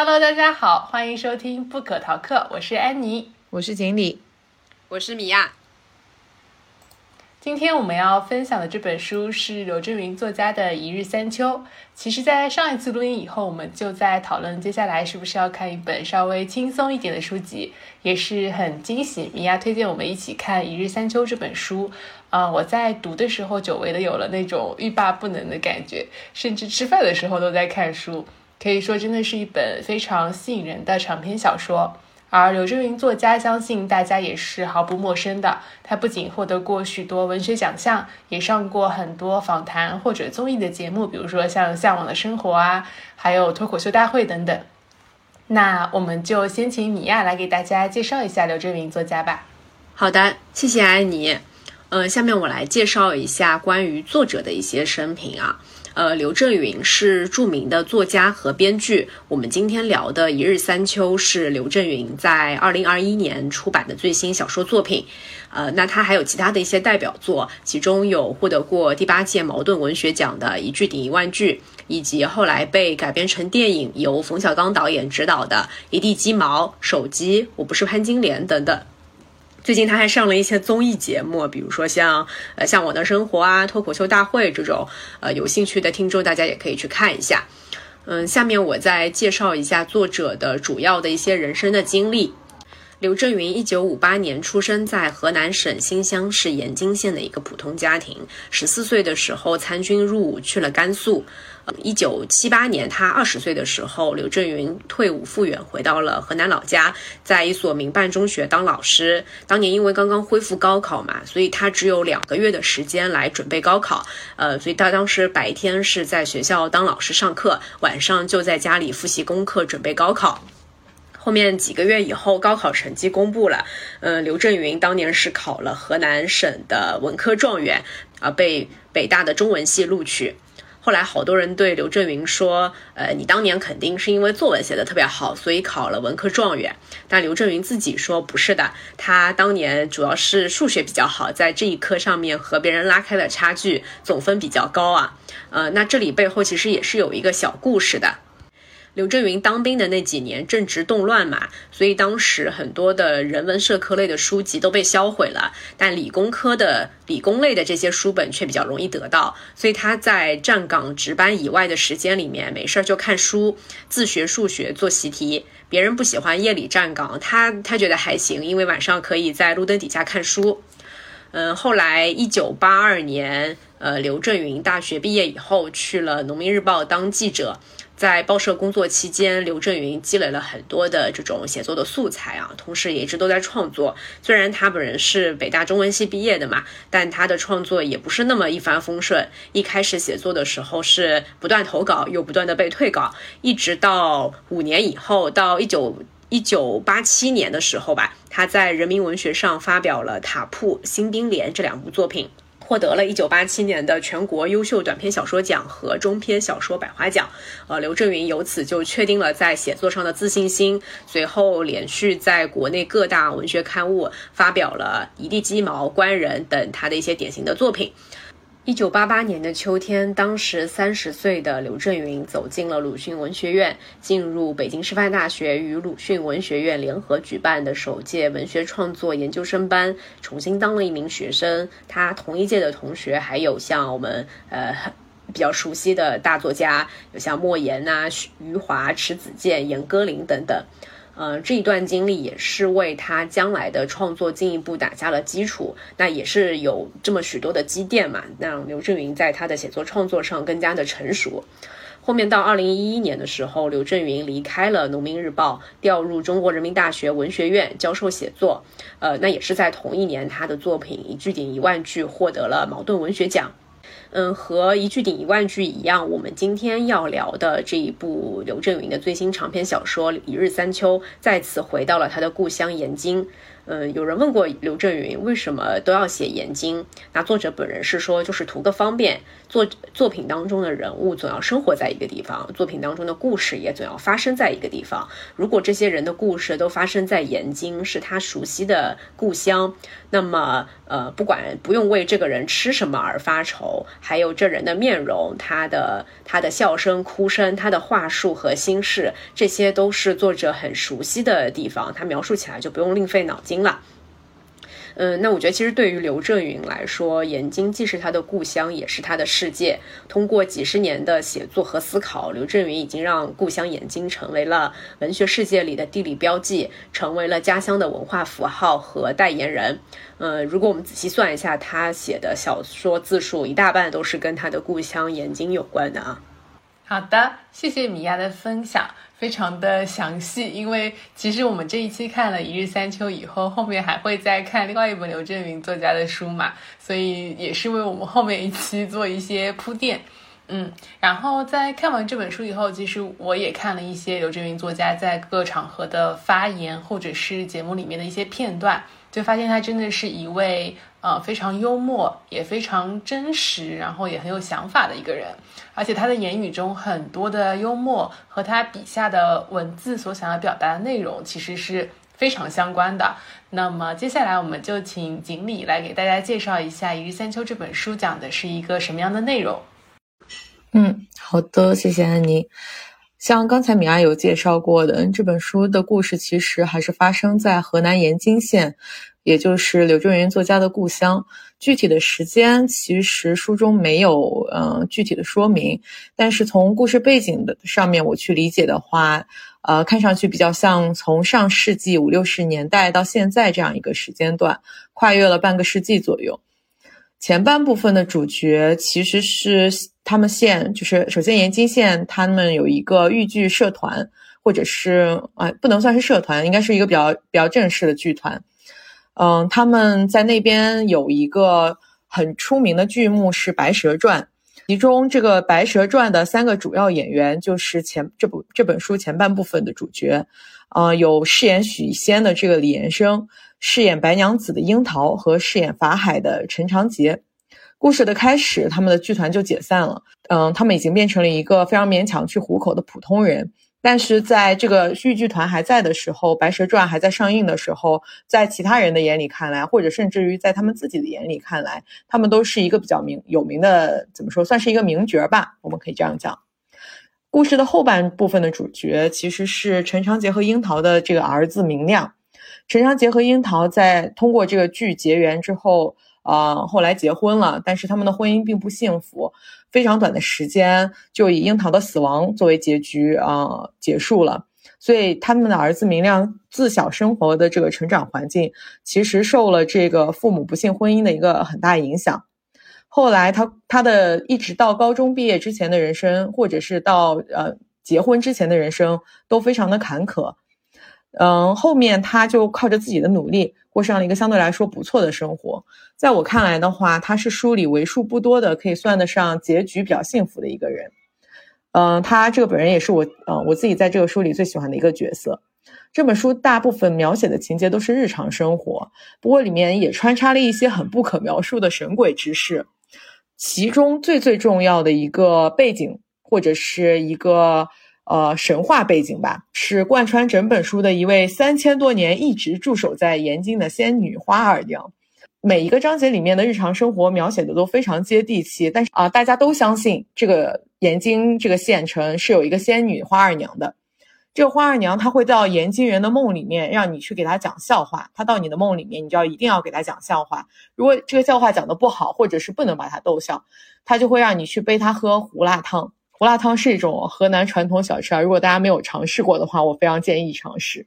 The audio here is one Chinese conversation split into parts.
Hello，大家好，欢迎收听不可逃课，我是安妮，我是锦鲤，我是米娅。今天我们要分享的这本书是刘震云作家的《一日三秋》。其实，在上一次录音以后，我们就在讨论接下来是不是要看一本稍微轻松一点的书籍，也是很惊喜。米娅推荐我们一起看《一日三秋》这本书。啊，我在读的时候，久违的有了那种欲罢不能的感觉，甚至吃饭的时候都在看书。可以说，真的是一本非常吸引人的长篇小说。而刘震云作家，相信大家也是毫不陌生的。他不仅获得过许多文学奖项，也上过很多访谈或者综艺的节目，比如说像《向往的生活》啊，还有脱口秀大会等等。那我们就先请米娅来给大家介绍一下刘震云作家吧。好的，谢谢安妮。嗯，下面我来介绍一下关于作者的一些生平啊。呃，刘震云是著名的作家和编剧。我们今天聊的《一日三秋》是刘震云在二零二一年出版的最新小说作品。呃，那他还有其他的一些代表作，其中有获得过第八届茅盾文学奖的《一句顶一万句》，以及后来被改编成电影由冯小刚导演执导的《一地鸡毛》《手机》《我不是潘金莲》等等。最近他还上了一些综艺节目，比如说像呃向往的生活啊、脱口秀大会这种，呃有兴趣的听众大家也可以去看一下。嗯，下面我再介绍一下作者的主要的一些人生的经历。刘震云一九五八年出生在河南省新乡市盐津县的一个普通家庭。十四岁的时候参军入伍去了甘肃。一九七八年，他二十岁的时候，刘震云退伍复员，回到了河南老家，在一所民办中学当老师。当年因为刚刚恢复高考嘛，所以他只有两个月的时间来准备高考。呃，所以他当时白天是在学校当老师上课，晚上就在家里复习功课，准备高考。后面几个月以后，高考成绩公布了。嗯，刘震云当年是考了河南省的文科状元，啊，被北大的中文系录取。后来好多人对刘震云说：“呃，你当年肯定是因为作文写的特别好，所以考了文科状元。”但刘震云自己说不是的，他当年主要是数学比较好，在这一科上面和别人拉开了差距，总分比较高啊。呃，那这里背后其实也是有一个小故事的。刘震云当兵的那几年正值动乱嘛，所以当时很多的人文社科类的书籍都被销毁了，但理工科的理工类的这些书本却比较容易得到，所以他在站岗值班以外的时间里面，没事儿就看书，自学数学，做习题。别人不喜欢夜里站岗，他他觉得还行，因为晚上可以在路灯底下看书。嗯，后来一九八二年，呃，刘震云大学毕业以后去了《农民日报》当记者。在报社工作期间，刘震云积累了很多的这种写作的素材啊，同时也一直都在创作。虽然他本人是北大中文系毕业的嘛，但他的创作也不是那么一帆风顺。一开始写作的时候是不断投稿，又不断的被退稿，一直到五年以后，到一九一九八七年的时候吧，他在人民文学上发表了《塔铺》《新兵连》这两部作品。获得了一九八七年的全国优秀短篇小说奖和中篇小说百花奖，呃，刘震云由此就确定了在写作上的自信心。随后连续在国内各大文学刊物发表了《一地鸡毛》《官人》等他的一些典型的作品。一九八八年的秋天，当时三十岁的刘震云走进了鲁迅文学院，进入北京师范大学与鲁迅文学院联合举办的首届文学创作研究生班，重新当了一名学生。他同一届的同学还有像我们呃比较熟悉的大作家，有像莫言呐、余华、迟子建、严歌苓等等。呃，这一段经历也是为他将来的创作进一步打下了基础。那也是有这么许多的积淀嘛，让刘震云在他的写作创作上更加的成熟。后面到二零一一年的时候，刘震云离开了《农民日报》，调入中国人民大学文学院教授写作。呃，那也是在同一年，他的作品《一句顶一万句》获得了茅盾文学奖。嗯，和一句顶一万句一样，我们今天要聊的这一部刘震云的最新长篇小说《一日三秋》，再次回到了他的故乡延津。嗯，有人问过刘震云为什么都要写延津？那作者本人是说，就是图个方便。作作品当中的人物总要生活在一个地方，作品当中的故事也总要发生在一个地方。如果这些人的故事都发生在延津，是他熟悉的故乡，那么呃，不管不用为这个人吃什么而发愁，还有这人的面容、他的他的笑声、哭声、他的话术和心事，这些都是作者很熟悉的地方，他描述起来就不用另费脑筋了。嗯，那我觉得其实对于刘震云来说，延津既是他的故乡，也是他的世界。通过几十年的写作和思考，刘震云已经让故乡延津成为了文学世界里的地理标记，成为了家乡的文化符号和代言人。呃，如果我们仔细算一下，他写的小说字数一大半都是跟他的故乡延津有关的啊。好的，谢谢米娅的分享。非常的详细，因为其实我们这一期看了《一日三秋》以后，后面还会再看另外一本刘震云作家的书嘛，所以也是为我们后面一期做一些铺垫。嗯，然后在看完这本书以后，其实我也看了一些刘震云作家在各场合的发言，或者是节目里面的一些片段，就发现他真的是一位。呃，非常幽默，也非常真实，然后也很有想法的一个人。而且他的言语中很多的幽默和他笔下的文字所想要表达的内容，其实是非常相关的。那么接下来我们就请锦鲤来给大家介绍一下《一日三秋》这本书讲的是一个什么样的内容。嗯，好的，谢谢安妮。像刚才米娅有介绍过的，这本书的故事其实还是发生在河南延津县。也就是柳正元作家的故乡，具体的时间其实书中没有嗯具体的说明，但是从故事背景的上面我去理解的话，呃，看上去比较像从上世纪五六十年代到现在这样一个时间段，跨越了半个世纪左右。前半部分的主角其实是他们县，就是首先延津县他们有一个豫剧社团，或者是啊不能算是社团，应该是一个比较比较正式的剧团。嗯，他们在那边有一个很出名的剧目是《白蛇传》，其中这个《白蛇传》的三个主要演员就是前这部这本书前半部分的主角，呃，有饰演许仙的这个李延生，饰演白娘子的樱桃和饰演法海的陈长杰。故事的开始，他们的剧团就解散了，嗯，他们已经变成了一个非常勉强去糊口的普通人。但是在这个豫剧团还在的时候，《白蛇传》还在上映的时候，在其他人的眼里看来，或者甚至于在他们自己的眼里看来，他们都是一个比较名有名的，怎么说，算是一个名角吧，我们可以这样讲。故事的后半部分的主角其实是陈长杰和樱桃的这个儿子明亮。陈长杰和樱桃在通过这个剧结缘之后。呃，后来结婚了，但是他们的婚姻并不幸福，非常短的时间就以樱桃的死亡作为结局啊结束了。所以他们的儿子明亮自小生活的这个成长环境，其实受了这个父母不幸婚姻的一个很大影响。后来他他的一直到高中毕业之前的人生，或者是到呃结婚之前的人生，都非常的坎坷。嗯，后面他就靠着自己的努力，过上了一个相对来说不错的生活。在我看来的话，他是书里为数不多的可以算得上结局比较幸福的一个人。嗯，他这个本人也是我，嗯，我自己在这个书里最喜欢的一个角色。这本书大部分描写的情节都是日常生活，不过里面也穿插了一些很不可描述的神鬼之事。其中最最重要的一个背景，或者是一个。呃，神话背景吧，是贯穿整本书的一位三千多年一直驻守在延津的仙女花二娘。每一个章节里面的日常生活描写的都非常接地气，但是啊，大家都相信这个延津这个县城是有一个仙女花二娘的。这个花二娘她会到延津人的梦里面，让你去给她讲笑话。她到你的梦里面，你就要一定要给她讲笑话。如果这个笑话讲的不好，或者是不能把她逗笑，她就会让你去背她喝胡辣汤。胡辣汤是一种河南传统小吃啊，如果大家没有尝试过的话，我非常建议尝试。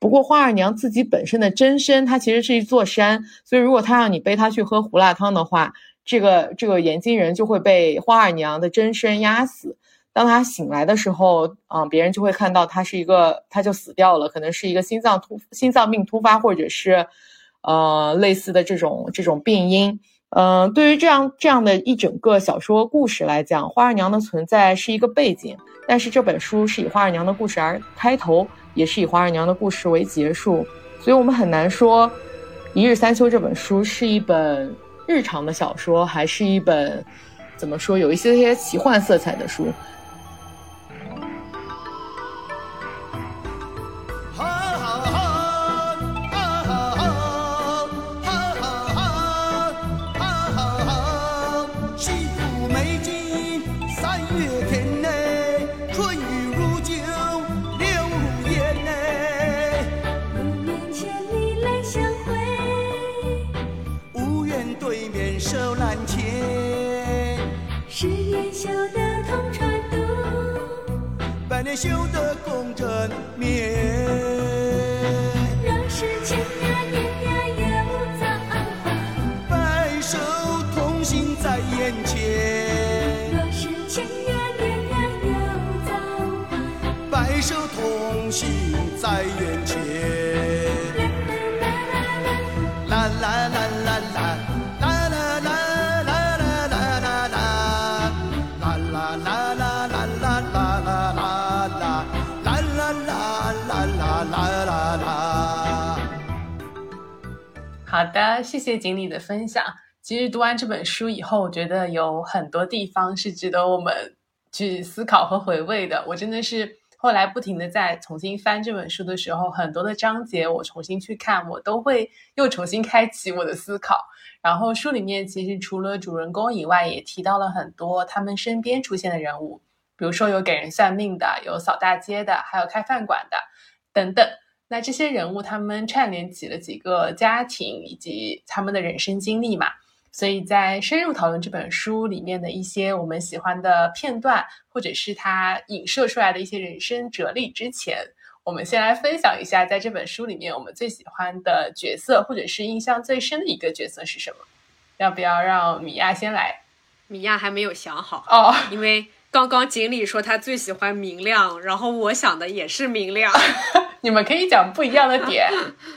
不过花二娘自己本身的真身，它其实是一座山，所以如果她让你背她去喝胡辣汤的话，这个这个延津人就会被花二娘的真身压死。当他醒来的时候，啊，别人就会看到他是一个，他就死掉了，可能是一个心脏突心脏病突发，或者是呃类似的这种这种病因。嗯，对于这样这样的一整个小说故事来讲，花二娘的存在是一个背景，但是这本书是以花二娘的故事而开头，也是以花二娘的故事为结束，所以我们很难说《一日三秋》这本书是一本日常的小说，还是一本怎么说有一些些奇幻色彩的书。优得的共产。的，谢谢锦鲤的分享。其实读完这本书以后，我觉得有很多地方是值得我们去思考和回味的。我真的是后来不停的在重新翻这本书的时候，很多的章节我重新去看，我都会又重新开启我的思考。然后书里面其实除了主人公以外，也提到了很多他们身边出现的人物，比如说有给人算命的，有扫大街的，还有开饭馆的，等等。那这些人物他们串联起了几个家庭以及他们的人生经历嘛，所以在深入讨论这本书里面的一些我们喜欢的片段，或者是它影射出来的一些人生哲理之前，我们先来分享一下，在这本书里面我们最喜欢的角色，或者是印象最深的一个角色是什么？要不要让米娅先来？米娅还没有想好，哦，因为刚刚锦鲤说他最喜欢明亮，然后我想的也是明亮。你们可以讲不一样的点。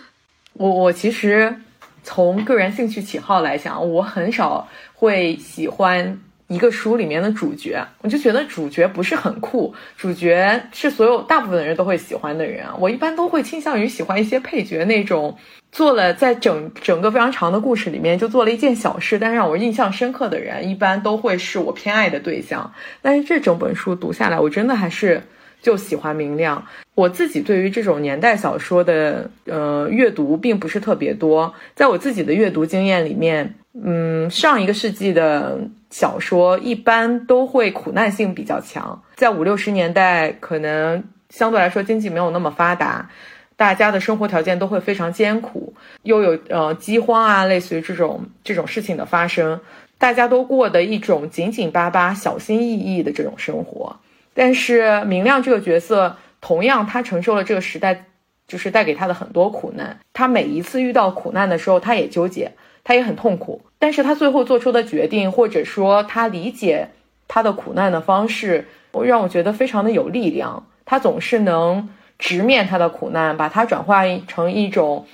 我我其实从个人兴趣喜好来讲，我很少会喜欢一个书里面的主角，我就觉得主角不是很酷，主角是所有大部分人都会喜欢的人啊。我一般都会倾向于喜欢一些配角那种。做了在整整个非常长的故事里面就做了一件小事，但是让我印象深刻的人，一般都会是我偏爱的对象。但是这整本书读下来，我真的还是就喜欢明亮。我自己对于这种年代小说的呃阅读并不是特别多，在我自己的阅读经验里面，嗯，上一个世纪的小说一般都会苦难性比较强，在五六十年代可能相对来说经济没有那么发达。大家的生活条件都会非常艰苦，又有呃饥荒啊，类似于这种这种事情的发生，大家都过的一种紧紧巴巴、小心翼翼的这种生活。但是明亮这个角色，同样他承受了这个时代就是带给他的很多苦难。他每一次遇到苦难的时候，他也纠结，他也很痛苦。但是他最后做出的决定，或者说他理解他的苦难的方式，让我觉得非常的有力量。他总是能。直面他的苦难，把它转化成一种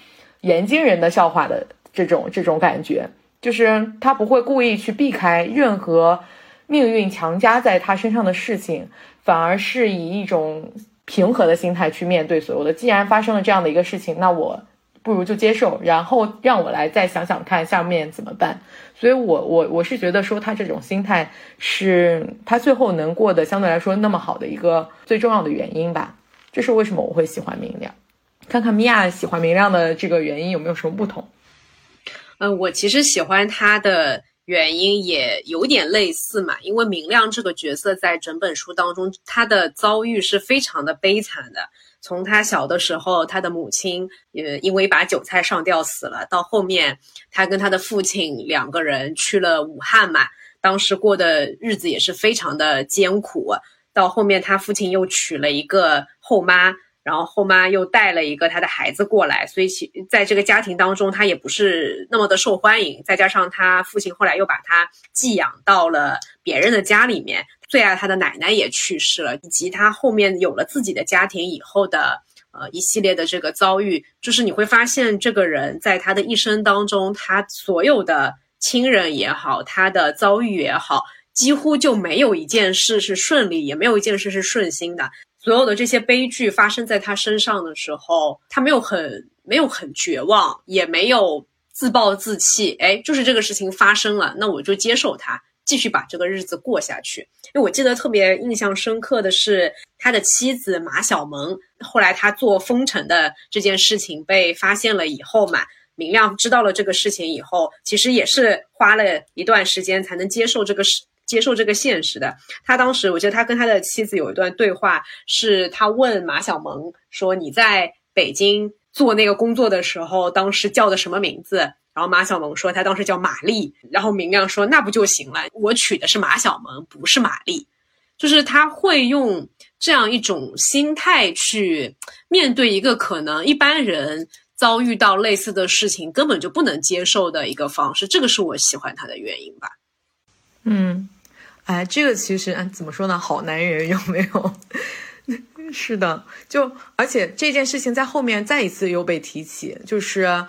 眼睛人的笑话的这种这种感觉，就是他不会故意去避开任何命运强加在他身上的事情，反而是以一种平和的心态去面对所有的。既然发生了这样的一个事情，那我不如就接受，然后让我来再想想看下面怎么办。所以，我我我是觉得说他这种心态是他最后能过得相对来说那么好的一个最重要的原因吧。这是为什么我会喜欢明亮？看看米娅喜欢明亮的这个原因有没有什么不同？嗯，我其实喜欢他的原因也有点类似嘛，因为明亮这个角色在整本书当中，他的遭遇是非常的悲惨的。从他小的时候，他的母亲也因为一把韭菜上吊死了，到后面他跟他的父亲两个人去了武汉嘛，当时过的日子也是非常的艰苦。到后面，他父亲又娶了一个后妈，然后后妈又带了一个他的孩子过来，所以其在这个家庭当中，他也不是那么的受欢迎。再加上他父亲后来又把他寄养到了别人的家里面，最爱他的奶奶也去世了，以及他后面有了自己的家庭以后的呃一系列的这个遭遇，就是你会发现这个人在他的一生当中，他所有的亲人也好，他的遭遇也好。几乎就没有一件事是顺利，也没有一件事是顺心的。所有的这些悲剧发生在他身上的时候，他没有很没有很绝望，也没有自暴自弃。哎，就是这个事情发生了，那我就接受它，继续把这个日子过下去。因为我记得特别印象深刻的是他的妻子马小萌，后来他做封城的这件事情被发现了以后嘛，明亮知道了这个事情以后，其实也是花了一段时间才能接受这个事。接受这个现实的他，当时我记得他跟他的妻子有一段对话，是他问马小萌说：“你在北京做那个工作的时候，当时叫的什么名字？”然后马小萌说他当时叫玛丽。然后明亮说：“那不就行了？我娶的是马小萌，不是玛丽。”就是他会用这样一种心态去面对一个可能一般人遭遇到类似的事情根本就不能接受的一个方式，这个是我喜欢他的原因吧。嗯，哎，这个其实哎怎么说呢？好男人有没有？是的，就而且这件事情在后面再一次又被提起，就是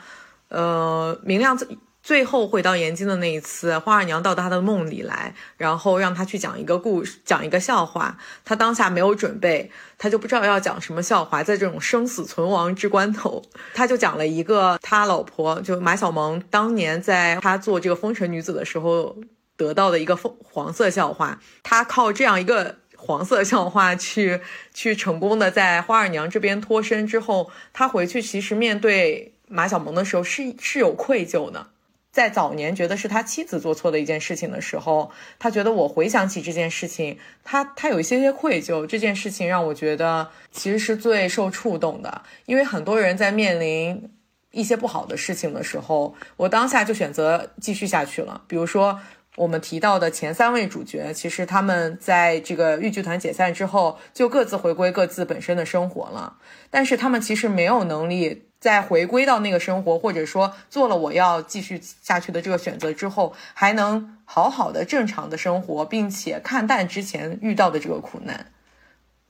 呃，明亮最最后回到延津的那一次，花二娘到他的梦里来，然后让他去讲一个故事，讲一个笑话。他当下没有准备，他就不知道要讲什么笑话，在这种生死存亡之关头，他就讲了一个他老婆就马小萌当年在他做这个风尘女子的时候得到的一个黄色笑话，他靠这样一个。黄色笑话去去成功的在花二娘这边脱身之后，他回去其实面对马小萌的时候是是有愧疚的。在早年觉得是他妻子做错的一件事情的时候，他觉得我回想起这件事情，他他有一些些愧疚。这件事情让我觉得其实是最受触动的，因为很多人在面临一些不好的事情的时候，我当下就选择继续下去了。比如说。我们提到的前三位主角，其实他们在这个豫剧团解散之后，就各自回归各自本身的生活了。但是他们其实没有能力再回归到那个生活，或者说做了我要继续下去的这个选择之后，还能好好的正常的生活，并且看淡之前遇到的这个苦难。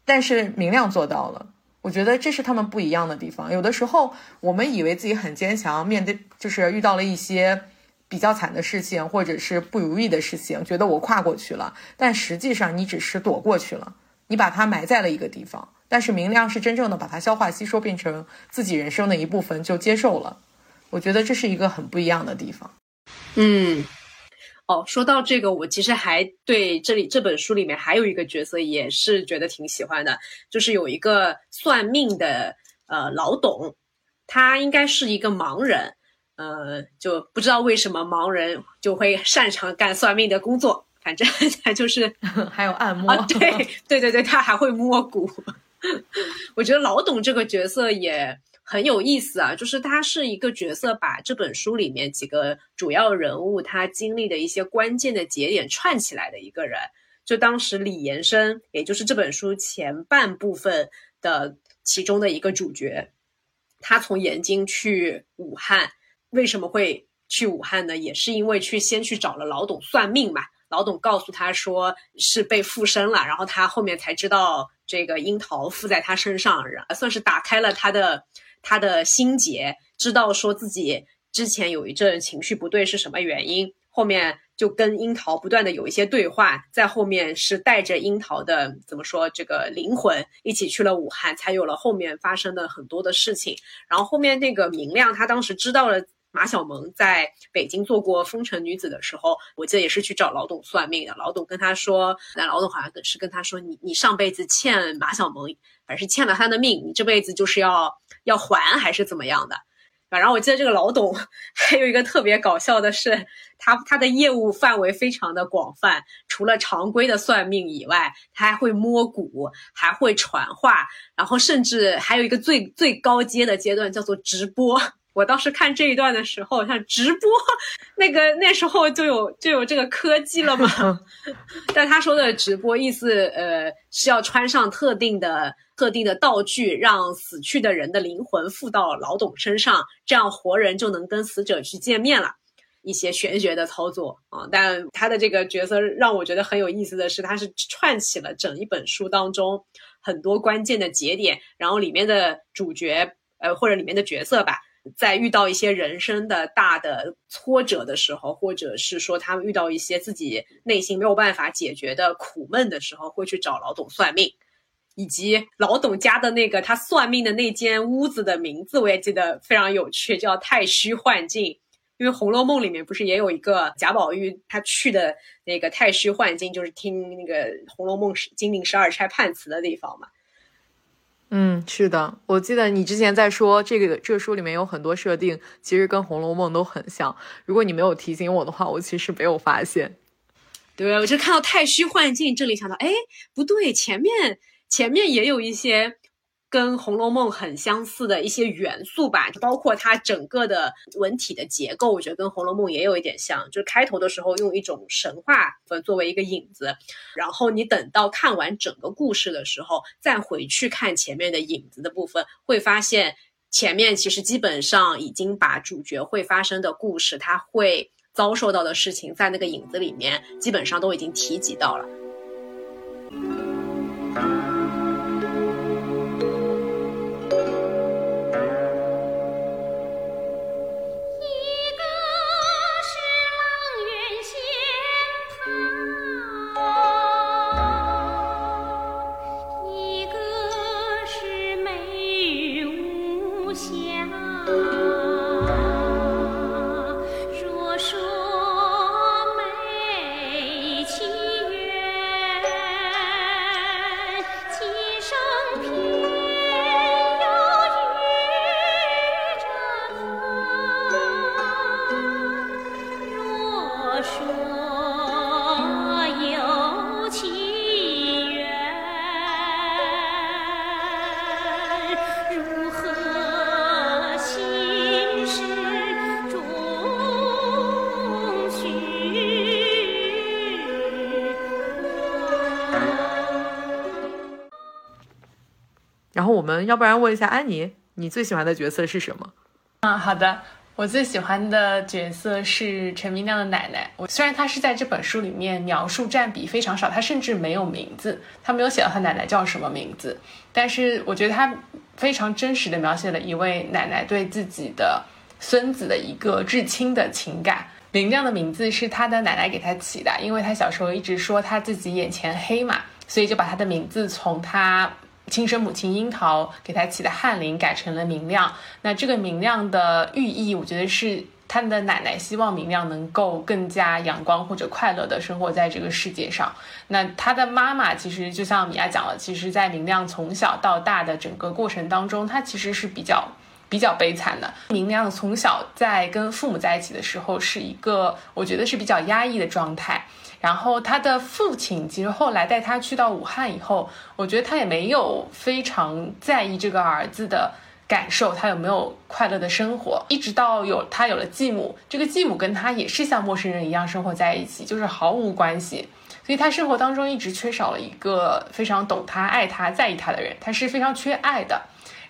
但是明亮做到了，我觉得这是他们不一样的地方。有的时候我们以为自己很坚强，面对就是遇到了一些。比较惨的事情，或者是不如意的事情，觉得我跨过去了，但实际上你只是躲过去了，你把它埋在了一个地方。但是明亮是真正的把它消化吸收，变成自己人生的一部分，就接受了。我觉得这是一个很不一样的地方。嗯，哦，说到这个，我其实还对这里这本书里面还有一个角色也是觉得挺喜欢的，就是有一个算命的呃老董，他应该是一个盲人。呃，就不知道为什么盲人就会擅长干算命的工作，反正他就是 还有按摩啊，对 对对对，他还会摸骨。我觉得老董这个角色也很有意思啊，就是他是一个角色，把这本书里面几个主要人物他经历的一些关键的节点串起来的一个人。就当时李延生，也就是这本书前半部分的其中的一个主角，他从延津去武汉。为什么会去武汉呢？也是因为去先去找了老董算命嘛。老董告诉他说是被附身了，然后他后面才知道这个樱桃附在他身上，然算是打开了他的他的心结，知道说自己之前有一阵情绪不对是什么原因。后面就跟樱桃不断的有一些对话，在后面是带着樱桃的怎么说这个灵魂一起去了武汉，才有了后面发生的很多的事情。然后后面那个明亮他当时知道了。马小萌在北京做过风尘女子的时候，我记得也是去找老董算命的。老董跟他说，那老董好像是跟他说，你你上辈子欠马小萌，反正是欠了他的命，你这辈子就是要要还还是怎么样的？然后我记得这个老董 还有一个特别搞笑的是，他他的业务范围非常的广泛，除了常规的算命以外，他还会摸骨，还会传话，然后甚至还有一个最最高阶的阶段叫做直播。我当时看这一段的时候，像直播，那个那时候就有就有这个科技了嘛。但他说的直播意思，呃，是要穿上特定的特定的道具，让死去的人的灵魂附到老董身上，这样活人就能跟死者去见面了。一些玄学的操作啊，但他的这个角色让我觉得很有意思的是，他是串起了整一本书当中很多关键的节点，然后里面的主角，呃，或者里面的角色吧。在遇到一些人生的大的挫折的时候，或者是说他们遇到一些自己内心没有办法解决的苦闷的时候，会去找老董算命，以及老董家的那个他算命的那间屋子的名字，我也记得非常有趣，叫太虚幻境。因为《红楼梦》里面不是也有一个贾宝玉他去的那个太虚幻境，就是听那个《红楼梦》金陵十二钗判词的地方嘛。嗯，是的，我记得你之前在说这个这个书里面有很多设定，其实跟《红楼梦》都很像。如果你没有提醒我的话，我其实没有发现。对，我就看到太虚幻境这里，想到，哎，不对，前面前面也有一些跟《红楼梦》很相似的一些元素吧，包括它整个的文体的结构，我觉得跟《红楼梦》也有一点像。就是开头的时候用一种神话作为一个引子，然后你等到看完整个故事的时候，再回去看前面的影子的部分，会发现前面其实基本上已经把主角会发生的故事，他会遭受到的事情，在那个影子里面基本上都已经提及到了。要不然问一下安妮，你最喜欢的角色是什么？嗯，好的。我最喜欢的角色是陈明亮的奶奶。我虽然她是在这本书里面描述占比非常少，她甚至没有名字，她没有写到她奶奶叫什么名字，但是我觉得她非常真实的描写了一位奶奶对自己的孙子的一个至亲的情感。明亮的名字是他的奶奶给他起的，因为他小时候一直说他自己眼前黑嘛，所以就把他的名字从他亲生母亲樱桃给他起的翰林改成了明亮。那这个明亮的寓意，我觉得是他的奶奶希望明亮能够更加阳光或者快乐的生活在这个世界上。那他的妈妈其实就像米娅讲了，其实在明亮从小到大的整个过程当中，他其实是比较。比较悲惨的。明亮从小在跟父母在一起的时候，是一个我觉得是比较压抑的状态。然后他的父亲其实后来带他去到武汉以后，我觉得他也没有非常在意这个儿子的感受，他有没有快乐的生活。一直到有他有了继母，这个继母跟他也是像陌生人一样生活在一起，就是毫无关系。所以他生活当中一直缺少了一个非常懂他、爱他、在意他的人，他是非常缺爱的。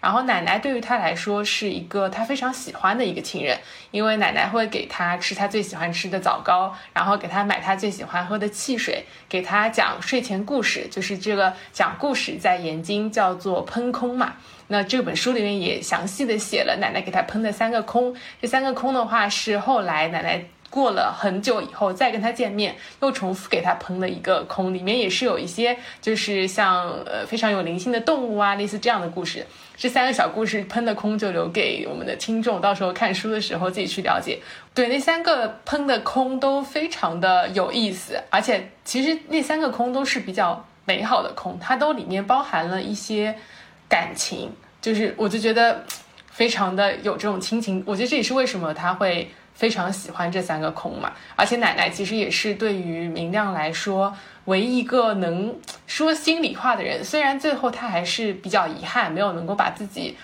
然后奶奶对于他来说是一个他非常喜欢的一个亲人，因为奶奶会给他吃他最喜欢吃的枣糕，然后给他买他最喜欢喝的汽水，给他讲睡前故事，就是这个讲故事在延津叫做喷空嘛。那这本书里面也详细的写了奶奶给他喷的三个空，这三个空的话是后来奶奶。过了很久以后再跟他见面，又重复给他喷了一个空，里面也是有一些就是像呃非常有灵性的动物啊，类似这样的故事。这三个小故事喷的空就留给我们的听众，到时候看书的时候自己去了解。对，那三个喷的空都非常的有意思，而且其实那三个空都是比较美好的空，它都里面包含了一些感情，就是我就觉得非常的有这种亲情。我觉得这也是为什么他会。非常喜欢这三个空嘛，而且奶奶其实也是对于明亮来说唯一一个能说心里话的人。虽然最后他还是比较遗憾，没有能够把自己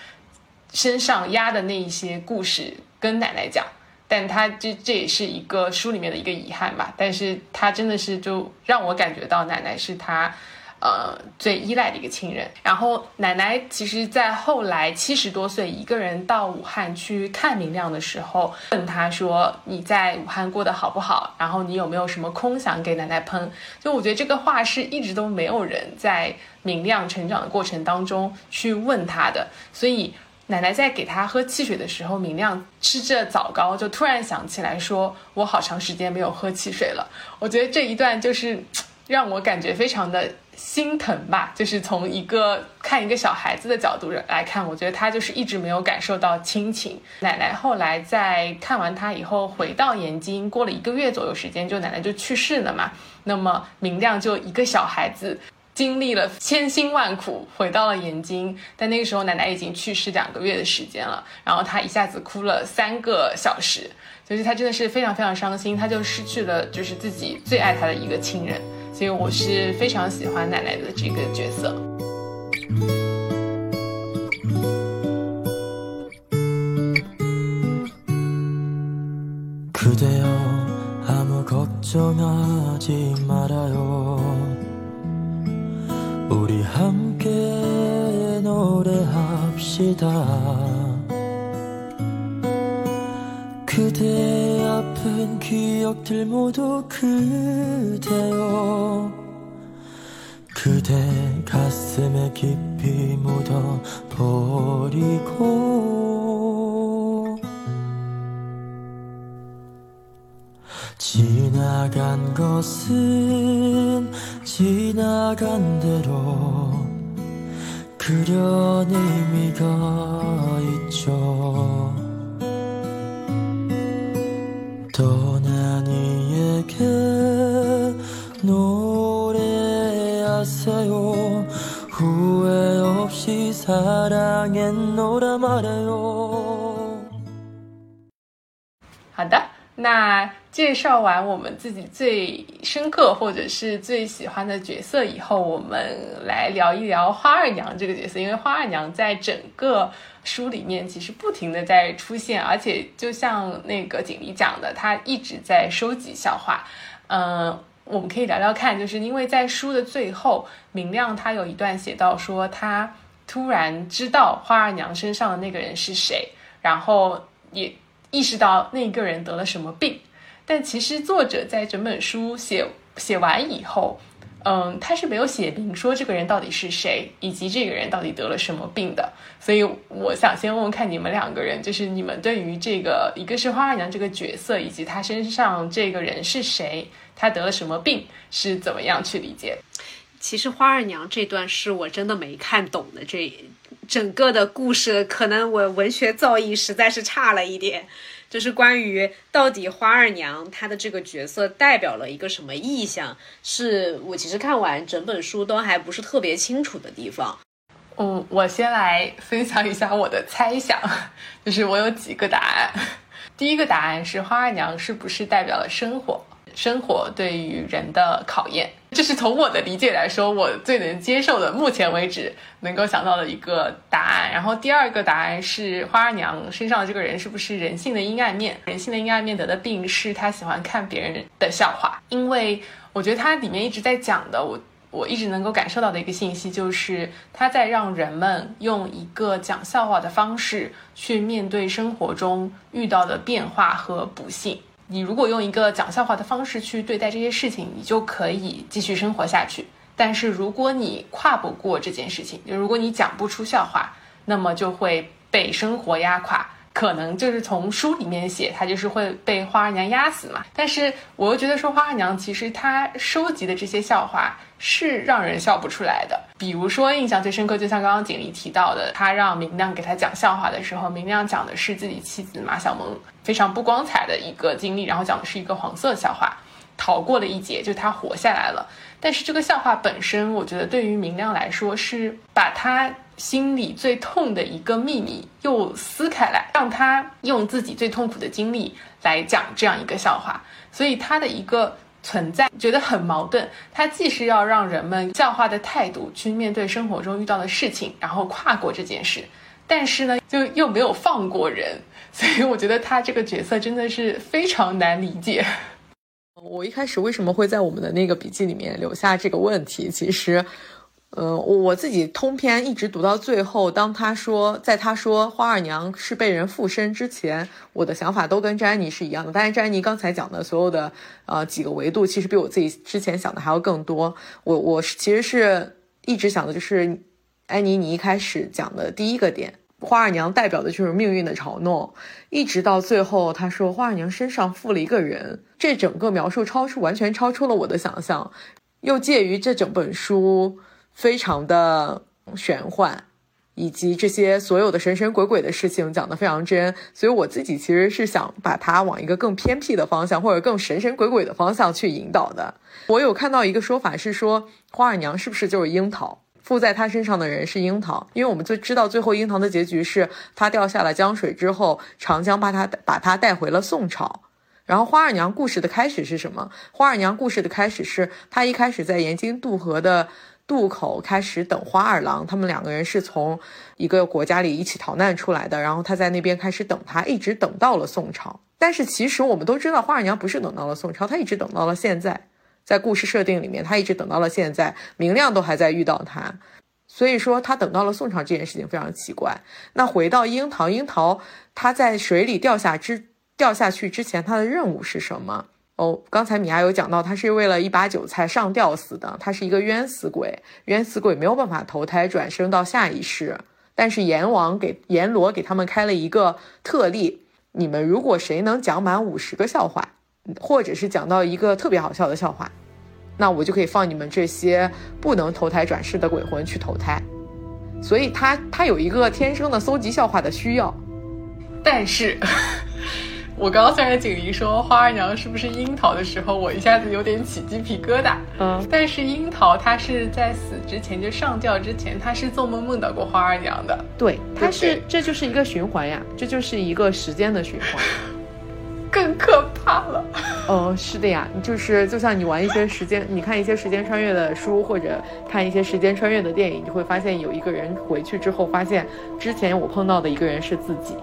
身上压的那一些故事跟奶奶讲，但他这这也是一个书里面的一个遗憾吧。但是他真的是就让我感觉到奶奶是他。呃，最依赖的一个亲人。然后奶奶其实，在后来七十多岁一个人到武汉去看明亮的时候，问他说：“你在武汉过得好不好？然后你有没有什么空想给奶奶喷？”就我觉得这个话是一直都没有人在明亮成长的过程当中去问他的。所以奶奶在给他喝汽水的时候，明亮吃着枣糕，就突然想起来说：“我好长时间没有喝汽水了。”我觉得这一段就是让我感觉非常的。心疼吧，就是从一个看一个小孩子的角度来看，我觉得他就是一直没有感受到亲情。奶奶后来在看完他以后回到延津，过了一个月左右时间，就奶奶就去世了嘛。那么明亮就一个小孩子，经历了千辛万苦回到了延津，但那个时候奶奶已经去世两个月的时间了，然后他一下子哭了三个小时，就是他真的是非常非常伤心，他就失去了就是自己最爱他的一个亲人。所以我是非常喜欢奶奶的这个角色。 그대 아픈 기억들 모두 그대요. 그대 가슴에 깊이 묻어 버리고. 지나간 것은 지나간 대로 그런 의미가 있죠 떠난 이에게 노래하세요. 후회 없이 사랑했노라 말해요. 하다? 하나 介绍完我们自己最深刻或者是最喜欢的角色以后，我们来聊一聊花二娘这个角色，因为花二娘在整个书里面其实不停的在出现，而且就像那个锦鲤讲的，她一直在收集笑话。嗯，我们可以聊聊看，就是因为在书的最后，明亮他有一段写到说，他突然知道花二娘身上的那个人是谁，然后也意识到那个人得了什么病。但其实作者在整本书写写完以后，嗯，他是没有写明说这个人到底是谁，以及这个人到底得了什么病的。所以我想先问问看你们两个人，就是你们对于这个一个是花二娘这个角色，以及她身上这个人是谁，她得了什么病，是怎么样去理解？其实花二娘这段是我真的没看懂的，这整个的故事可能我文学造诣实在是差了一点。就是关于到底花二娘她的这个角色代表了一个什么意象，是我其实看完整本书都还不是特别清楚的地方。嗯，我先来分享一下我的猜想，就是我有几个答案。第一个答案是花二娘是不是代表了生活？生活对于人的考验，这是从我的理解来说，我最能接受的，目前为止能够想到的一个答案。然后第二个答案是花二娘身上的这个人是不是人性的阴暗面？人性的阴暗面得的病是她喜欢看别人的笑话，因为我觉得它里面一直在讲的，我我一直能够感受到的一个信息就是，他在让人们用一个讲笑话的方式去面对生活中遇到的变化和不幸。你如果用一个讲笑话的方式去对待这些事情，你就可以继续生活下去。但是如果你跨不过这件事情，就如果你讲不出笑话，那么就会被生活压垮。可能就是从书里面写，他就是会被花二娘压死嘛。但是我又觉得说，花二娘其实她收集的这些笑话是让人笑不出来的。比如说，印象最深刻，就像刚刚锦鲤提到的，他让明亮给他讲笑话的时候，明亮讲的是自己妻子马小萌非常不光彩的一个经历，然后讲的是一个黄色笑话，逃过了一劫，就他活下来了。但是这个笑话本身，我觉得对于明亮来说，是把他心里最痛的一个秘密又撕开来，让他用自己最痛苦的经历来讲这样一个笑话。所以他的一个存在觉得很矛盾，他既是要让人们笑话的态度去面对生活中遇到的事情，然后跨过这件事，但是呢，就又没有放过人。所以我觉得他这个角色真的是非常难理解。我一开始为什么会在我们的那个笔记里面留下这个问题？其实，呃，我自己通篇一直读到最后，当他说，在他说花二娘是被人附身之前，我的想法都跟詹妮是一样的。但是詹妮刚才讲的所有的呃几个维度，其实比我自己之前想的还要更多。我我其实是一直想的就是，安妮你一开始讲的第一个点。花二娘代表的就是命运的嘲弄，一直到最后，他说花二娘身上附了一个人，这整个描述超出完全超出了我的想象，又介于这整本书非常的玄幻，以及这些所有的神神鬼鬼的事情讲得非常真，所以我自己其实是想把它往一个更偏僻的方向，或者更神神鬼鬼的方向去引导的。我有看到一个说法是说，花二娘是不是就是樱桃？附在他身上的人是樱桃，因为我们最知道最后樱桃的结局是他掉下了江水之后，长江把他把他带回了宋朝。然后花二娘故事的开始是什么？花二娘故事的开始是她一开始在盐津渡河的渡口开始等花二郎，他们两个人是从一个国家里一起逃难出来的，然后他在那边开始等他，一直等到了宋朝。但是其实我们都知道，花二娘不是等到了宋朝，她一直等到了现在。在故事设定里面，他一直等到了现在，明亮都还在遇到他，所以说他等到了宋朝这件事情非常奇怪。那回到樱桃，樱桃他在水里掉下之掉下去之前，他的任务是什么？哦，刚才米娅有讲到，她是为了一把韭菜上吊死的，她是一个冤死鬼，冤死鬼没有办法投胎转生到下一世，但是阎王给阎罗给他们开了一个特例，你们如果谁能讲满五十个笑话，或者是讲到一个特别好笑的笑话，那我就可以放你们这些不能投胎转世的鬼魂去投胎。所以他他有一个天生的搜集笑话的需要，但是，我刚刚虽然锦鲤说花二娘是不是樱桃的时候，我一下子有点起鸡皮疙瘩。嗯但是樱桃她是在死之前就上吊之前，她是做梦梦到过花二娘的。对，它对是这就是一个循环呀，这就是一个时间的循环。更可怕了。哦，是的呀，就是就像你玩一些时间，你看一些时间穿越的书，或者看一些时间穿越的电影，你会发现有一个人回去之后，发现之前我碰到的一个人是自己。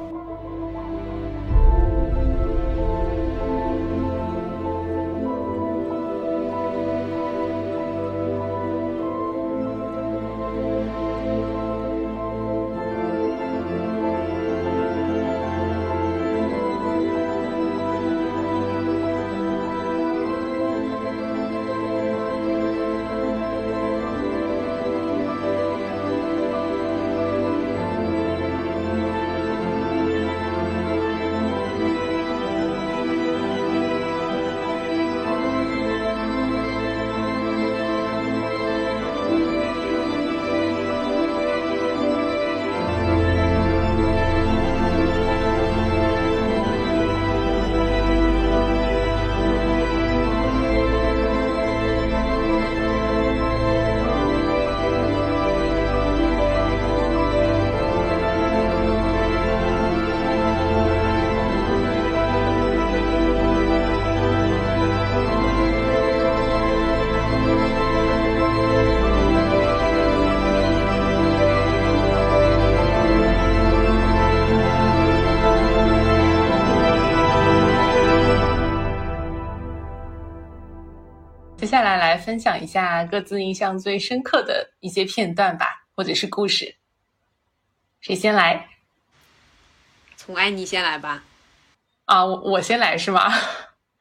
分享一下各自印象最深刻的一些片段吧，或者是故事。谁先来？从安妮先来吧。啊，我我先来是吗？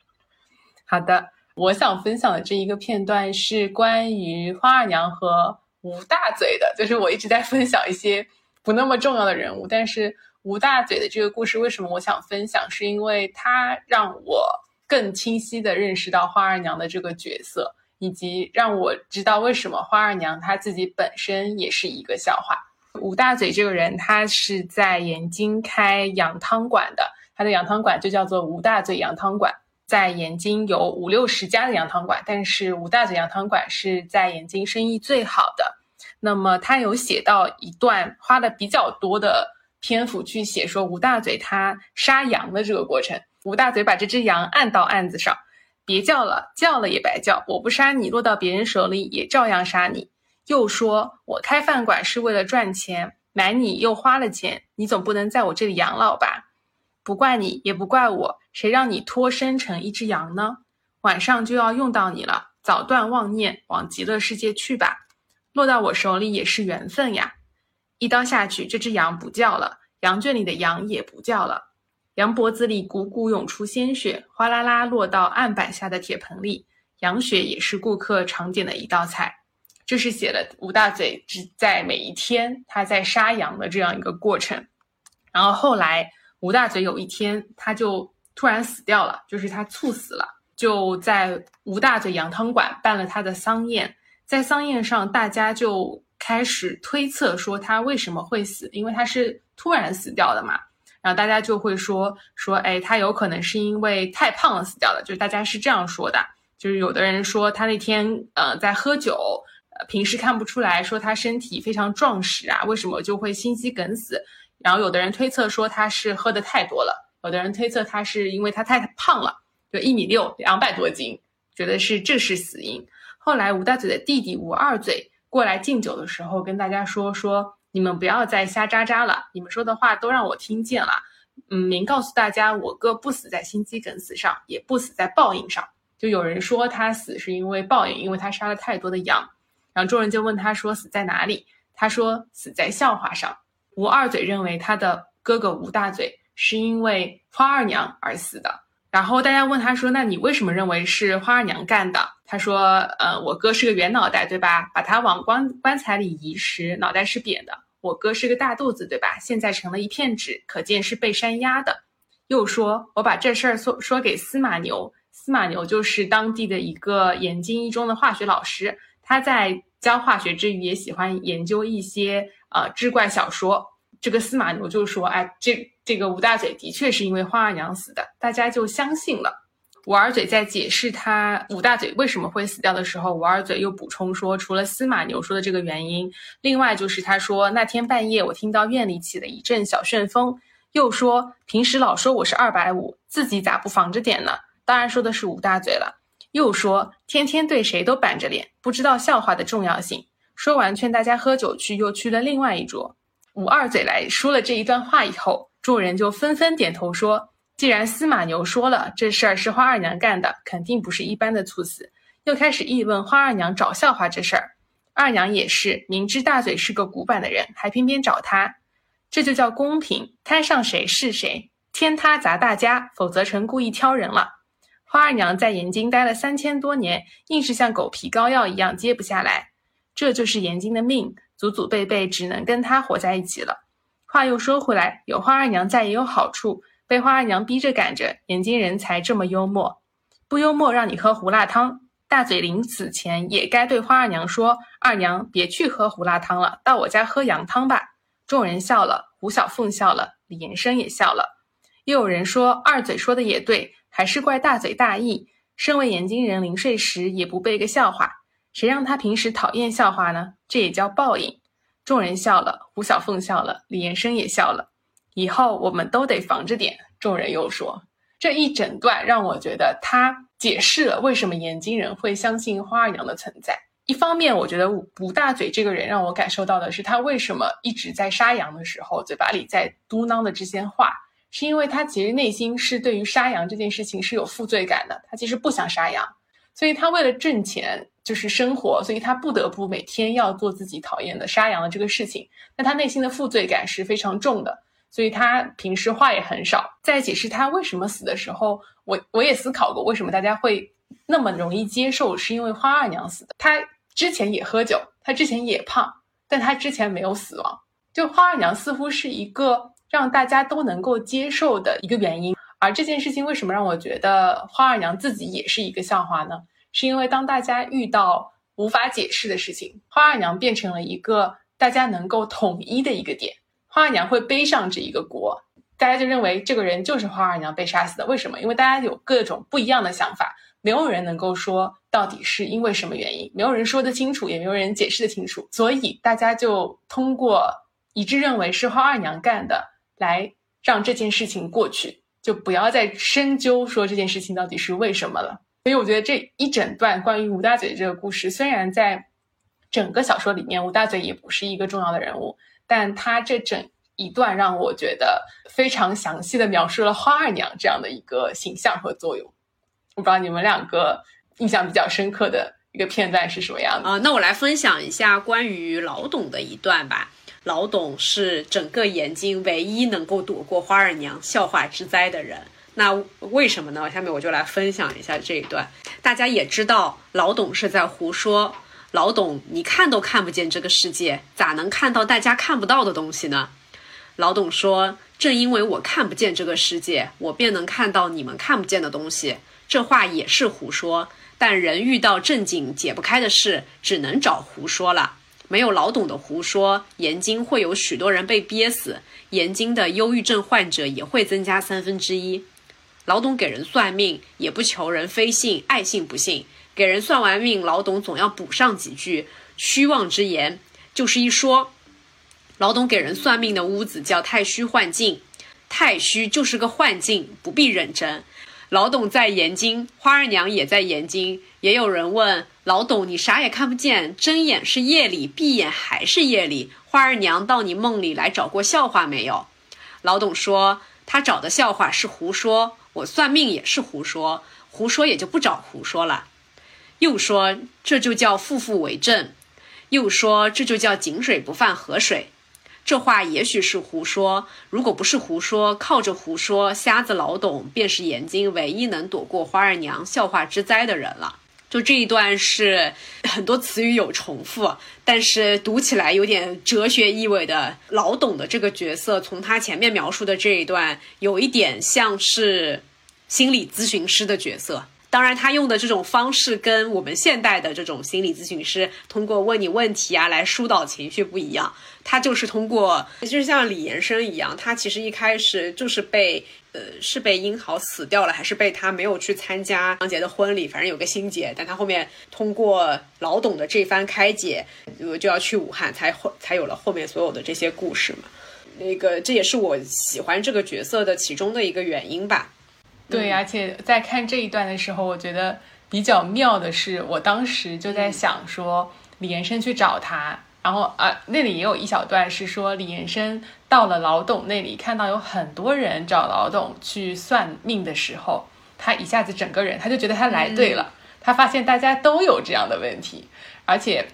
好的，我想分享的这一个片段是关于花二娘和吴大嘴的，就是我一直在分享一些不那么重要的人物，但是吴大嘴的这个故事为什么我想分享，是因为他让我更清晰的认识到花二娘的这个角色，以及让我知道为什么花二娘她自己本身也是一个笑话。吴大嘴这个人，他是在延津开羊汤馆的，他的羊汤馆就叫做吴大嘴羊汤馆。在延津有五六十家的羊汤馆，但是吴大嘴羊汤馆是在延津生意最好的。那么他有写到一段，花的比较多的篇幅去写说吴大嘴他杀羊的这个过程。吴大嘴把这只羊按到案子上，别叫了，叫了也白叫，我不杀你，落到别人手里也照样杀你。又说我开饭馆是为了赚钱，买你又花了钱，你总不能在我这里养老吧？不怪你，也不怪我，谁让你脱身成一只羊呢？晚上就要用到你了，早断妄念，往极乐世界去吧。落到我手里也是缘分呀。一刀下去，这只羊不叫了，羊圈里的羊也不叫了，羊脖子里汩汩涌出鲜血，哗啦啦落到案板下的铁盆里。羊血也是顾客常点的一道菜。这是写了吴大嘴只在每一天他在杀羊的这样一个过程。然后后来吴大嘴有一天他就突然死掉了，就是他猝死了，就在吴大嘴羊汤馆办了他的丧宴。在丧宴上，大家就开始推测说他为什么会死，因为他是突然死掉的嘛。然后大家就会说说，哎，他有可能是因为太胖了死掉的，就是大家是这样说的。就是有的人说他那天呃在喝酒，呃平时看不出来，说他身体非常壮实啊，为什么就会心肌梗死？然后有的人推测说他是喝的太多了，有的人推测他是因为他太胖了，就一米六，两百多斤，觉得是这是死因。后来吴大嘴的弟弟吴二嘴过来敬酒的时候，跟大家说说，你们不要再瞎喳喳了，你们说的话都让我听见了。嗯，明告诉大家，我哥不死在心肌梗死上，也不死在报应上。就有人说他死是因为报应，因为他杀了太多的羊。然后众人就问他说死在哪里？他说死在笑话上。吴二嘴认为他的哥哥吴大嘴是因为花二娘而死的。然后大家问他说：“那你为什么认为是花二娘干的？”他说：“呃，我哥是个圆脑袋，对吧？把他往棺棺材里移时，脑袋是扁的。我哥是个大肚子，对吧？现在成了一片纸，可见是被山压的。”又说：“我把这事儿说说给司马牛，司马牛就是当地的一个盐津一中的化学老师，他在教化学之余也喜欢研究一些呃志怪小说。这个司马牛就说：‘哎，这这个吴大嘴的确是因为花二娘死的。’大家就相信了。吴二嘴在解释他吴大嘴为什么会死掉的时候，吴二嘴又补充说，除了司马牛说的这个原因，另外就是他说那天半夜我听到院里起了一阵小旋风，又说平时老说我是二百五，自己咋不防着点呢？当然说的是吴大嘴了。又说天天对谁都板着脸，不知道笑话的重要性。说完劝大家喝酒去，又去了另外一桌。吴二嘴来说了这一段话以后，众人就纷纷点头说：“既然司马牛说了这事儿是花二娘干的，肯定不是一般的猝死。”又开始议论花二娘找笑话这事儿。二娘也是明知大嘴是个古板的人，还偏偏找他，这就叫公平，摊上谁是谁，天塌砸大家，否则成故意挑人了。花二娘在延津待了三千多年，硬是像狗皮膏药一样接不下来，这就是延津的命。祖祖辈辈只能跟他活在一起了。话又说回来，有花二娘在也有好处，被花二娘逼着赶着，延津人才这么幽默。不幽默让你喝胡辣汤，大嘴临死前也该对花二娘说：“二娘别去喝胡辣汤了，到我家喝羊汤吧。”众人笑了，胡小凤笑了，李延生也笑了。又有人说二嘴说的也对，还是怪大嘴大意。身为延津人，临睡时也不背个笑话。谁让他平时讨厌笑话呢？这也叫报应。众人笑了，胡小凤笑了，李延生也笑了。以后我们都得防着点。众人又说，这一整段让我觉得他解释了为什么延津人会相信花二娘的存在。一方面，我觉得吴吴大嘴这个人让我感受到的是，他为什么一直在杀羊的时候嘴巴里在嘟囔的这些话，是因为他其实内心是对于杀羊这件事情是有负罪感的。他其实不想杀羊，所以他为了挣钱。就是生活，所以他不得不每天要做自己讨厌的杀羊的这个事情。那他内心的负罪感是非常重的，所以他平时话也很少。在解释他为什么死的时候，我我也思考过，为什么大家会那么容易接受，是因为花二娘死的。他之前也喝酒，他之前也胖，但他之前没有死亡。就花二娘似乎是一个让大家都能够接受的一个原因。而这件事情为什么让我觉得花二娘自己也是一个笑话呢？是因为当大家遇到无法解释的事情，花二娘变成了一个大家能够统一的一个点。花二娘会背上这一个锅，大家就认为这个人就是花二娘被杀死的。为什么？因为大家有各种不一样的想法，没有人能够说到底是因为什么原因，没有人说得清楚，也没有人解释得清楚。所以大家就通过一致认为是花二娘干的，来让这件事情过去，就不要再深究说这件事情到底是为什么了。所以我觉得这一整段关于吴大嘴这个故事，虽然在整个小说里面吴大嘴也不是一个重要的人物，但他这整一段让我觉得非常详细的描述了花二娘这样的一个形象和作用。我不知道你们两个印象比较深刻的一个片段是什么样的啊？那我来分享一下关于老董的一段吧。老董是整个延津唯一能够躲过花二娘笑话之灾的人。那为什么呢？下面我就来分享一下这一段。大家也知道，老董是在胡说。老董，你看都看不见这个世界，咋能看到大家看不到的东西呢？老董说：“正因为我看不见这个世界，我便能看到你们看不见的东西。”这话也是胡说。但人遇到正经解不开的事，只能找胡说了。没有老董的胡说，延津会有许多人被憋死，延津的忧郁症患者也会增加三分之一。老董给人算命，也不求人非信，爱信不信。给人算完命，老董总要补上几句虚妄之言，就是一说。老董给人算命的屋子叫太虚幻境，太虚就是个幻境，不必认真。老董在延津，花二娘也在延津。也有人问老董：“你啥也看不见，睁眼是夜里，闭眼还是夜里？花二娘到你梦里来找过笑话没有？”老董说。他找的笑话是胡说，我算命也是胡说，胡说也就不找胡说了。又说这就叫负负为正，又说这就叫井水不犯河水。这话也许是胡说，如果不是胡说，靠着胡说，瞎子老董便是眼睛唯一能躲过花二娘笑话之灾的人了。就这一段是很多词语有重复，但是读起来有点哲学意味的。老董的这个角色，从他前面描述的这一段，有一点像是心理咨询师的角色。当然，他用的这种方式跟我们现代的这种心理咨询师通过问你问题啊来疏导情绪不一样。他就是通过，就是像李延生一样，他其实一开始就是被呃是被英豪死掉了，还是被他没有去参加张杰的婚礼，反正有个心结。但他后面通过老董的这番开解，就就要去武汉，才后才有了后面所有的这些故事嘛。那个这也是我喜欢这个角色的其中的一个原因吧。对，而且在看这一段的时候，我觉得比较妙的是，我当时就在想说，李延生去找他，然后啊，那里也有一小段是说李延生到了老董那里，看到有很多人找老董去算命的时候，他一下子整个人他就觉得他来对了，他发现大家都有这样的问题，而且。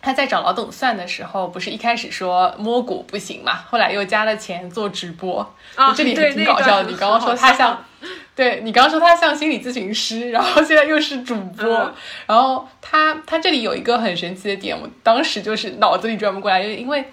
他在找老董算的时候，不是一开始说摸骨不行嘛，后来又加了钱做直播，啊这里挺搞笑的。你刚刚说他像，对你刚刚说他像心理咨询师，然后现在又是主播，嗯然后他他这里有一个很神奇的点，我当时就是脑子里转不过来，因为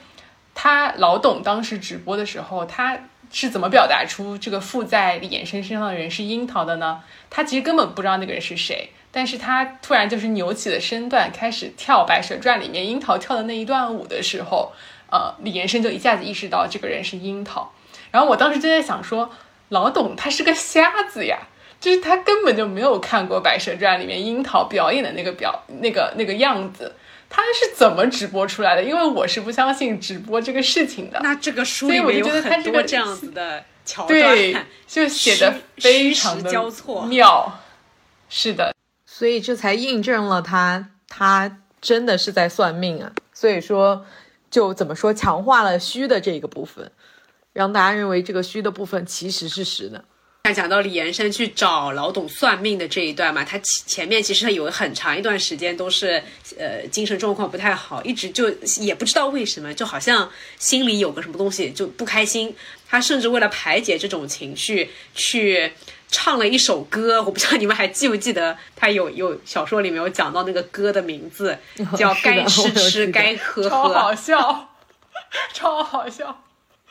他老董当时直播的时候，他是怎么表达出这个附在李延生身上的人是樱桃的呢？他其实根本不知道那个人是谁，但是他突然就是扭起了身段，开始跳《白蛇传》里面樱桃跳的那一段舞的时候，呃，李延生就一下子意识到这个人是樱桃。然后我当时就在想说，老董他是个瞎子呀，就是他根本就没有看过《白蛇传》里面樱桃表演的那个表那个那个样子，他是怎么直播出来的？因为我是不相信直播这个事情的。那这个书所以我就里面有很觉得他这个多这样子的桥对段，，就写的非常虚的实交错妙。是的，所以这才印证了他他真的是在算命啊。所以说，就怎么说，强化了虚的这个部分，让大家认为这个虚的部分其实是实的。像讲到李延生去找老董算命的这一段嘛，他前前面其实有很长一段时间都是呃精神状况不太好，一直就也不知道为什么，就好像心里有个什么东西就不开心。他甚至为了排解这种情绪，去唱了一首歌。我不知道你们还记不记得，他有有小说里面有讲到那个歌的名字，叫《该吃吃该喝喝》。超好笑，超好笑。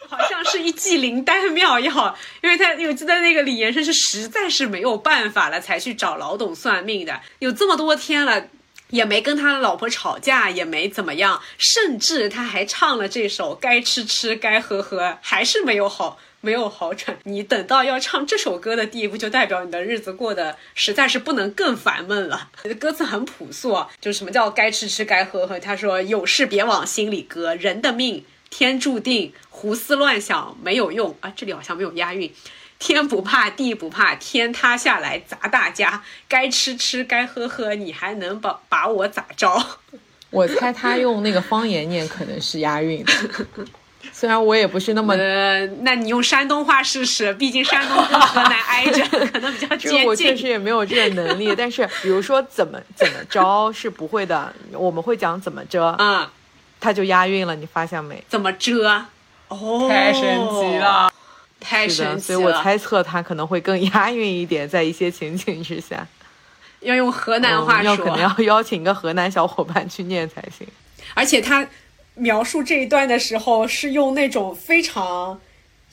好像是一剂灵丹妙药，因为他我记得那个李延生是实在是没有办法了，才去找老董算命的。有这么多天了，也没跟他老婆吵架，也没怎么样，甚至他还唱了这首《该吃吃该喝喝》，还是没有好。没有好转，你等到要唱这首歌的地步，就代表你的日子过得实在是不能更烦闷了。歌词很朴素，啊就是什么叫该吃吃该喝喝。他说有事别往心里搁，人的命天注定，胡思乱想没有用啊。这里好像没有押韵。天不怕地不怕，天塌下来砸大家。该吃吃该喝喝，你还能把把我咋着？我猜他用那个方言念可能是押韵的，虽然我也不是那么，呃，那你用山东话试试，毕竟山东跟河南挨着，可能比较接近我确。实也没有这个能力。但是比如说怎么怎么着是不会的，我们会讲怎么着，啊、它就押韵了，你发现没？怎么遮？哦，太神奇，了！太，神奇了！所以我猜测它可能会更押韵一点，在一些情景之下。要用河南话说，们要可能要邀请一个河南小伙伴去念才行。而且他描述这一段的时候是用那种非常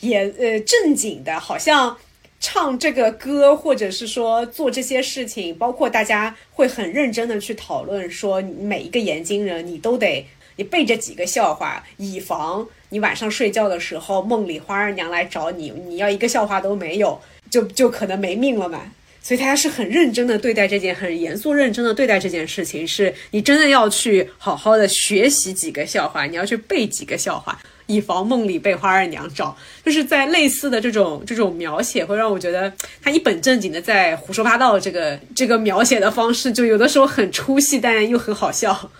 也呃正经的，好像唱这个歌或者是说做这些事情，包括大家会很认真的去讨论，说每一个延津人你都得你背这几个笑话，以防你晚上睡觉的时候梦里花儿娘来找你，你要一个笑话都没有，就就可能没命了嘛。所以他是很认真的对待这件，很严肃认真的对待这件事情，是你真的要去好好的学习几个笑话，你要去背几个笑话，以防梦里被花儿娘找。就是在类似的这种这种描写，会让我觉得他一本正经的在胡说八道这个这个描写的方式，就有的时候很出戏，但又很好笑。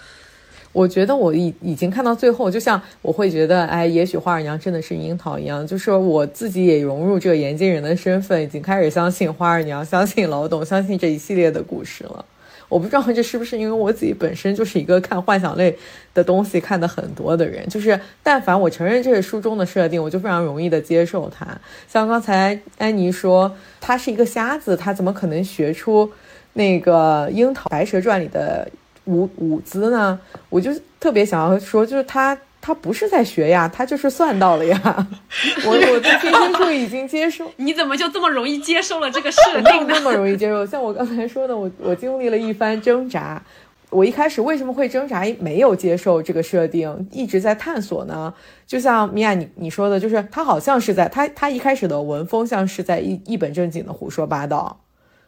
我觉得我已已经看到最后，就像我会觉得，哎，也许花儿娘真的是樱桃一样，就是我自己也融入这个严金人的身份，已经开始相信花儿娘，相信老董，相信这一系列的故事了。我不知道这是不是因为我自己本身就是一个看幻想类的东西看的很多的人，就是但凡我承认这是书中的设定，我就非常容易的接受它。像刚才安妮说，他是一个瞎子，他怎么可能学出那个《樱桃白蛇传》里的舞舞姿呢？我就特别想要说，就是他。他不是在学呀，他就是算到了呀。我我对天生就已经接受，你怎么就这么容易接受了这个设定呢那？么容易接受。像我刚才说的，我我经历了一番挣扎。我一开始为什么会挣扎，没有接受这个设定，一直在探索呢？就像米娅你你说的，就是他好像是在他他一开始的文风像是在一一本正经的胡说八道，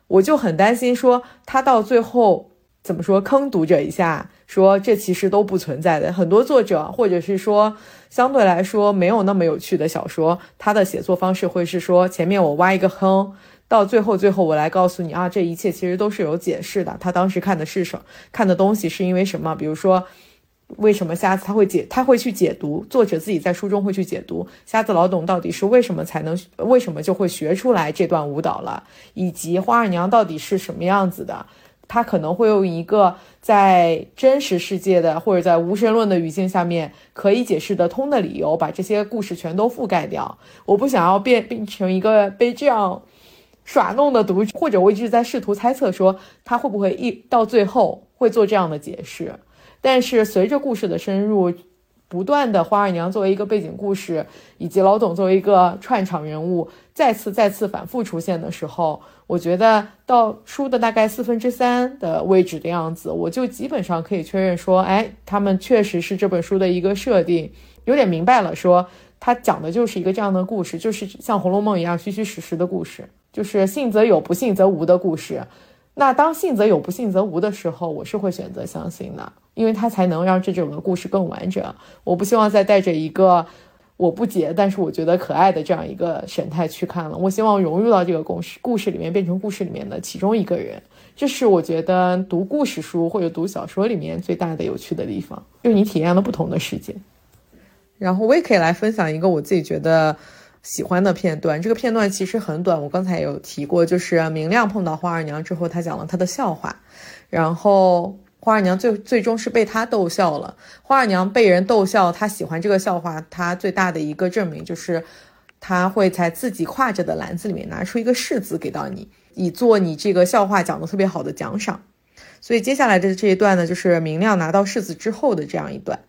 我就很担心说他到最后怎么说坑读者一下，说这其实都不存在的。很多作者或者是说相对来说没有那么有趣的小说，他的写作方式会是说前面我挖一个坑。到最后，最后我来告诉你啊，这一切其实都是有解释的。他当时看的是什看的东西是因为什么？比如说，为什么瞎子他会解，他会去解读，作者自己在书中会去解读瞎子老董到底是为什么才能，为什么就会学出来这段舞蹈了，以及花二娘到底是什么样子的。他可能会用一个在真实世界的或者在无神论的语境下面可以解释得通的理由，把这些故事全都覆盖掉。我不想要变变成一个被这样耍弄的读者，或者我一直在试图猜测说他会不会一到最后会做这样的解释。但是随着故事的深入，不断的花二娘作为一个背景故事，以及老董作为一个串场人物，再次再次反复出现的时候，我觉得到书的大概四分之三的位置的样子，我就基本上可以确认说，哎，他们确实是这本书的一个设定，有点明白了说，他讲的就是一个这样的故事，就是像《红楼梦》一样虚虚实实的故事，就是信则有，不信则无的故事。那当信则有，不信则无的时候，我是会选择相信的，因为它才能让这整个故事更完整。我不希望再带着一个我不解，但是我觉得可爱的这样一个神态去看了。我希望融入到这个故事故事里面，变成故事里面的其中一个人。这是我觉得读故事书或者读小说里面最大的有趣的地方，就是你体验了不同的世界。然后我也可以来分享一个我自己觉得喜欢的片段。这个片段其实很短，我刚才有提过，就是明亮碰到花二娘之后，他讲了他的笑话，然后花二娘最最终是被他逗笑了。花二娘被人逗笑，她喜欢这个笑话，她最大的一个证明就是，她会在自己挎着的篮子里面拿出一个柿子给到你，以做你这个笑话讲得特别好的奖赏。所以接下来的这一段呢，就是明亮拿到柿子之后的这样一段。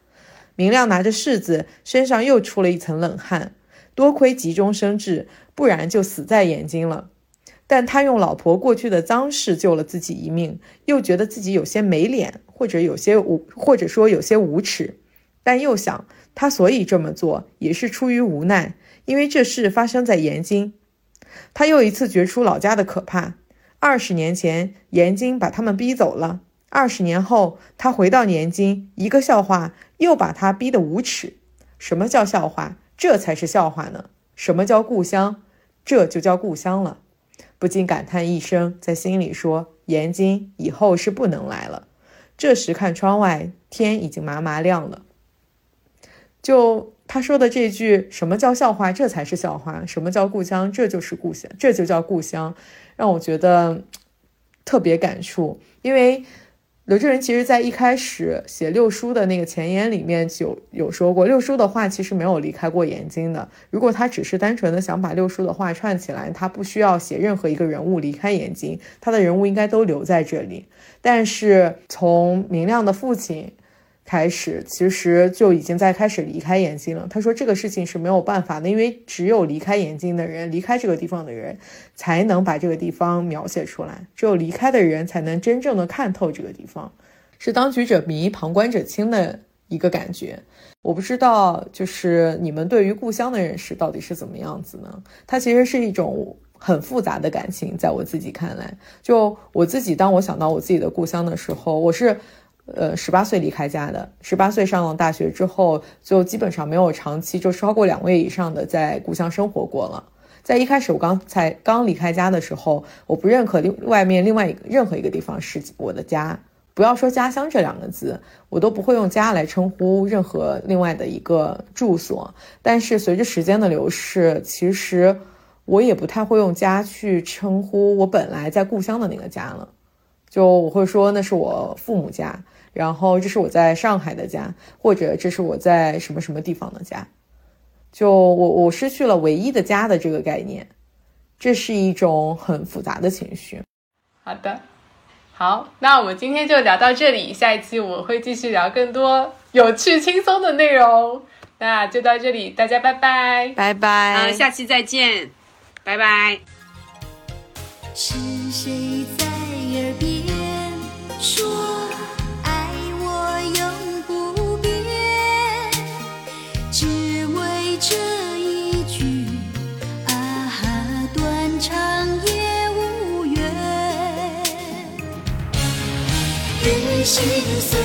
明亮拿着柿子，身上又出了一层冷汗。多亏急中生智，不然就死在眼睛了。但他用老婆过去的脏事救了自己一命，又觉得自己有些没脸，或者有些无，或者说有些无耻。但又想，他所以这么做也是出于无奈，因为这事发生在延津。他又一次觉出老家的可怕。二十年前，延津把他们逼走了。二十年后，他回到年津，一个笑话又把他逼得无耻。什么叫笑话？这才是笑话呢。什么叫故乡？这就叫故乡了。不禁感叹一声，在心里说：严金以后是不能来了。这时看窗外，天已经麻麻亮了。就他说的这句“什么叫笑话？这才是笑话。什么叫故乡？这就是故乡，这就叫故乡”，让我觉得特别感触。因为刘志仁其实在一开始写六叔的那个前言里面就有说过，六叔的话其实没有离开过眼睛的。如果他只是单纯的想把六叔的话串起来，他不需要写任何一个人物离开眼睛，他的人物应该都留在这里。但是从明亮的父亲。开始，其实就已经在开始离开眼睛了。他说这个事情是没有办法的，因为只有离开眼睛的人，离开这个地方的人，才能把这个地方描写出来。只有离开的人，才能真正的看透这个地方，是当局者迷，旁观者清的一个感觉。我不知道，就是你们对于故乡的认识到底是怎么样子呢？它其实是一种很复杂的感情，在我自己看来，就我自己，当我想到我自己的故乡的时候，我是。呃，十八岁离开家的，十八岁上了大学之后，就基本上没有长期就超过两个月以上的在故乡生活过了。在一开始我刚才刚离开家的时候，我不认可另外面另外一个任何一个地方是我的家，不要说家乡这两个字，我都不会用家来称呼任何另外的一个住所。但是随着时间的流逝，其实我也不太会用家去称呼我本来在故乡的那个家了。就我会说那是我父母家，然后这是我在上海的家，或者这是我在什么什么地方的家。就我我失去了唯一的家的这个概念，这是一种很复杂的情绪。好的，好，那我们今天就聊到这里，下一期我会继续聊更多有趣轻松的内容。那就到这里，大家拜拜。拜拜。嗯，下期再见，拜拜。是谁心碎，